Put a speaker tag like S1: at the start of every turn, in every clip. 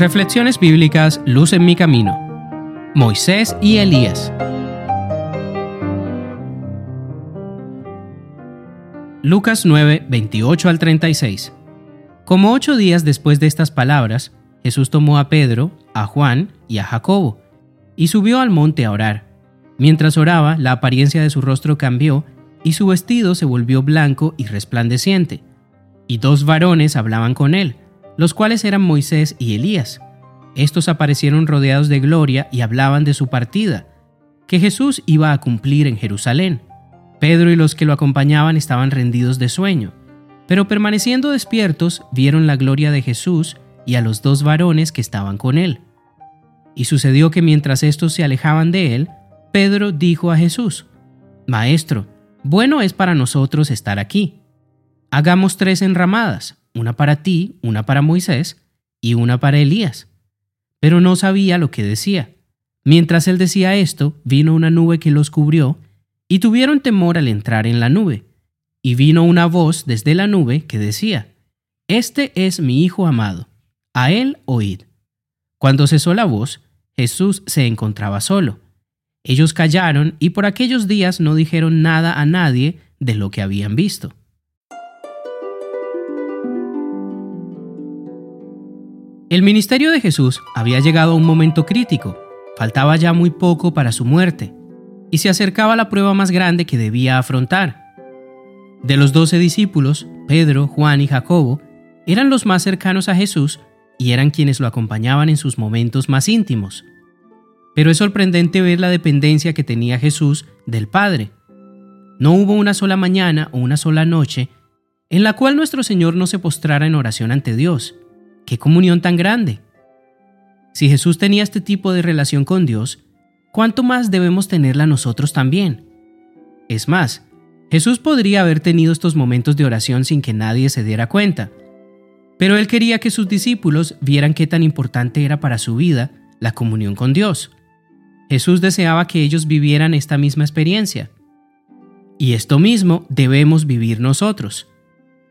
S1: Reflexiones bíblicas Luz en mi camino. Moisés y Elías. Lucas 9, 28 al 36. Como ocho días después de estas palabras, Jesús tomó a Pedro, a Juan y a Jacobo, y subió al monte a orar. Mientras oraba, la apariencia de su rostro cambió, y su vestido se volvió blanco y resplandeciente. Y dos varones hablaban con él, los cuales eran Moisés y Elías. Estos aparecieron rodeados de gloria y hablaban de su partida, que Jesús iba a cumplir en Jerusalén. Pedro y los que lo acompañaban estaban rendidos de sueño, pero permaneciendo despiertos vieron la gloria de Jesús y a los dos varones que estaban con él. Y sucedió que mientras estos se alejaban de él, Pedro dijo a Jesús, Maestro, bueno es para nosotros estar aquí. Hagamos tres enramadas, una para ti, una para Moisés y una para Elías. Pero no sabía lo que decía. Mientras él decía esto, vino una nube que los cubrió, y tuvieron temor al entrar en la nube. Y vino una voz desde la nube que decía, Este es mi Hijo amado, a él oíd. Cuando cesó la voz, Jesús se encontraba solo. Ellos callaron y por aquellos días no dijeron nada a nadie de lo que habían visto. El ministerio de Jesús había llegado a un momento crítico, faltaba ya muy poco para su muerte, y se acercaba la prueba más grande que debía afrontar. De los doce discípulos, Pedro, Juan y Jacobo eran los más cercanos a Jesús y eran quienes lo acompañaban en sus momentos más íntimos. Pero es sorprendente ver la dependencia que tenía Jesús del Padre. No hubo una sola mañana o una sola noche en la cual nuestro Señor no se postrara en oración ante Dios. ¡Qué comunión tan grande! Si Jesús tenía este tipo de relación con Dios, ¿cuánto más debemos tenerla nosotros también? Es más, Jesús podría haber tenido estos momentos de oración sin que nadie se diera cuenta, pero él quería que sus discípulos vieran qué tan importante era para su vida la comunión con Dios. Jesús deseaba que ellos vivieran esta misma experiencia. Y esto mismo debemos vivir nosotros.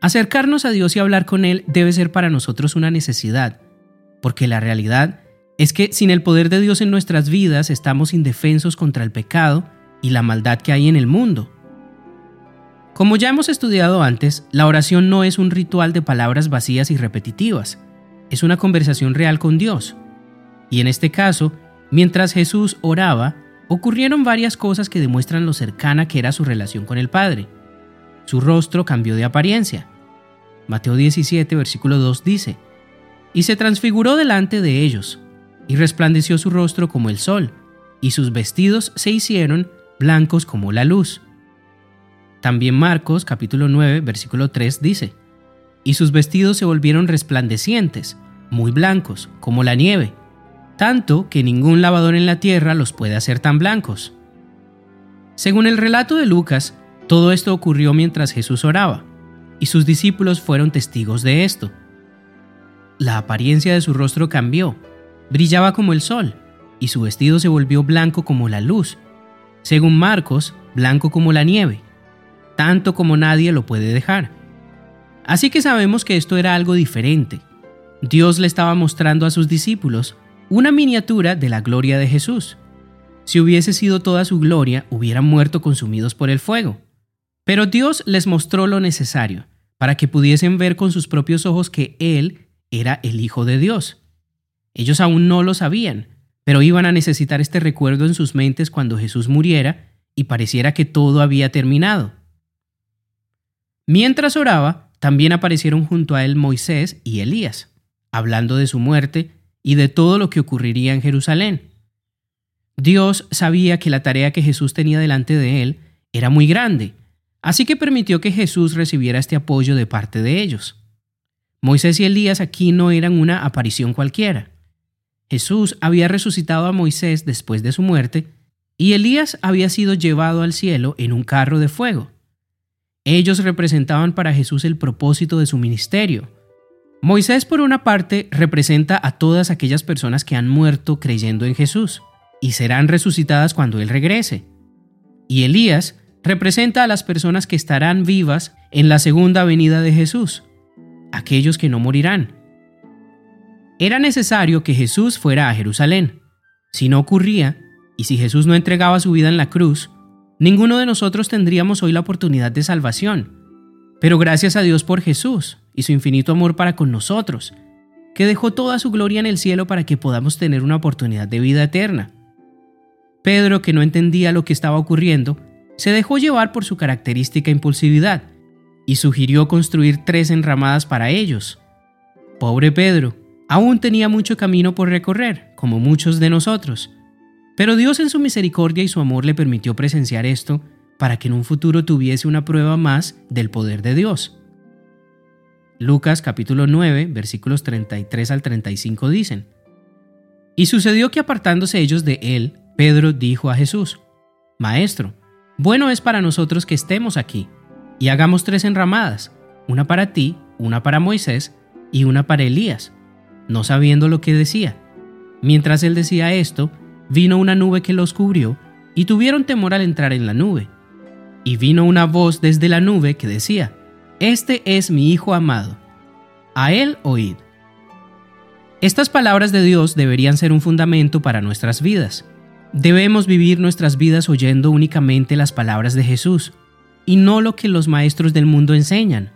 S1: Acercarnos a Dios y hablar con Él debe ser para nosotros una necesidad, porque la realidad es que sin el poder de Dios en nuestras vidas estamos indefensos contra el pecado y la maldad que hay en el mundo. Como ya hemos estudiado antes, la oración no es un ritual de palabras vacías y repetitivas, es una conversación real con Dios. Y en este caso, mientras Jesús oraba, ocurrieron varias cosas que demuestran lo cercana que era su relación con el Padre. Su rostro cambió de apariencia. Mateo 17, versículo 2 dice, Y se transfiguró delante de ellos, y resplandeció su rostro como el sol, y sus vestidos se hicieron blancos como la luz. También Marcos capítulo 9, versículo 3 dice, Y sus vestidos se volvieron resplandecientes, muy blancos, como la nieve, tanto que ningún lavador en la tierra los puede hacer tan blancos. Según el relato de Lucas, todo esto ocurrió mientras Jesús oraba, y sus discípulos fueron testigos de esto. La apariencia de su rostro cambió, brillaba como el sol, y su vestido se volvió blanco como la luz, según Marcos, blanco como la nieve, tanto como nadie lo puede dejar. Así que sabemos que esto era algo diferente. Dios le estaba mostrando a sus discípulos una miniatura de la gloria de Jesús. Si hubiese sido toda su gloria, hubieran muerto consumidos por el fuego. Pero Dios les mostró lo necesario para que pudiesen ver con sus propios ojos que Él era el Hijo de Dios. Ellos aún no lo sabían, pero iban a necesitar este recuerdo en sus mentes cuando Jesús muriera y pareciera que todo había terminado. Mientras oraba, también aparecieron junto a él Moisés y Elías, hablando de su muerte y de todo lo que ocurriría en Jerusalén. Dios sabía que la tarea que Jesús tenía delante de él era muy grande Así que permitió que Jesús recibiera este apoyo de parte de ellos. Moisés y Elías aquí no eran una aparición cualquiera. Jesús había resucitado a Moisés después de su muerte y Elías había sido llevado al cielo en un carro de fuego. Ellos representaban para Jesús el propósito de su ministerio. Moisés, por una parte, representa a todas aquellas personas que han muerto creyendo en Jesús y serán resucitadas cuando Él regrese. Y Elías representa a las personas que estarán vivas en la segunda venida de Jesús. aquellos que no morirán. Era necesario que Jesús fuera a Jerusalén. Si no ocurría, y si Jesús no entregaba su vida en la cruz, ninguno de nosotros tendríamos hoy la oportunidad de salvación. Pero gracias a Dios por Jesús y su infinito amor para con nosotros, que dejó toda su gloria en el cielo para que podamos tener una oportunidad de vida eterna. Pedro, que no entendía lo que estaba ocurriendo, se dejó llevar por su característica impulsividad y sugirió construir tres enramadas para ellos. Pobre Pedro, aún tenía mucho camino por recorrer, como muchos de nosotros, pero Dios en su misericordia y su amor le permitió presenciar esto para que en un futuro tuviese una prueba más del poder de Dios. Lucas capítulo 9 versículos 33 al 35 dicen, Y sucedió que apartándose ellos de él, Pedro dijo a Jesús, Maestro, bueno es para nosotros que estemos aquí, y hagamos tres enramadas, una para ti, una para Moisés y una para Elías, no sabiendo lo que decía. Mientras él decía esto, vino una nube que los cubrió, y tuvieron temor al entrar en la nube. Y vino una voz desde la nube que decía, Este es mi Hijo amado, a él oíd. Estas palabras de Dios deberían ser un fundamento para nuestras vidas. Debemos vivir nuestras vidas oyendo únicamente las palabras de Jesús y no lo que los maestros del mundo enseñan.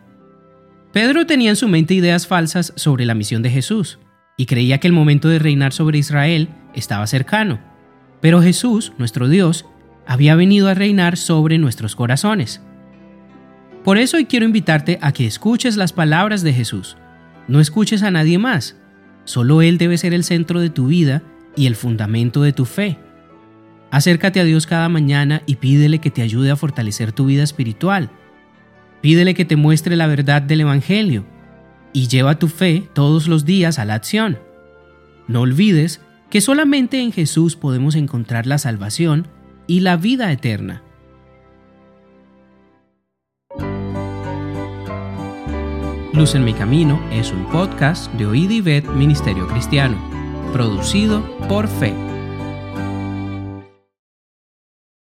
S1: Pedro tenía en su mente ideas falsas sobre la misión de Jesús y creía que el momento de reinar sobre Israel estaba cercano. Pero Jesús, nuestro Dios, había venido a reinar sobre nuestros corazones. Por eso hoy quiero invitarte a que escuches las palabras de Jesús. No escuches a nadie más. Solo Él debe ser el centro de tu vida y el fundamento de tu fe. Acércate a Dios cada mañana y pídele que te ayude a fortalecer tu vida espiritual. Pídele que te muestre la verdad del Evangelio y lleva tu fe todos los días a la acción. No olvides que solamente en Jesús podemos encontrar la salvación y la vida eterna. Luz en mi camino es un podcast de Oíd y Ministerio Cristiano, producido por Fe.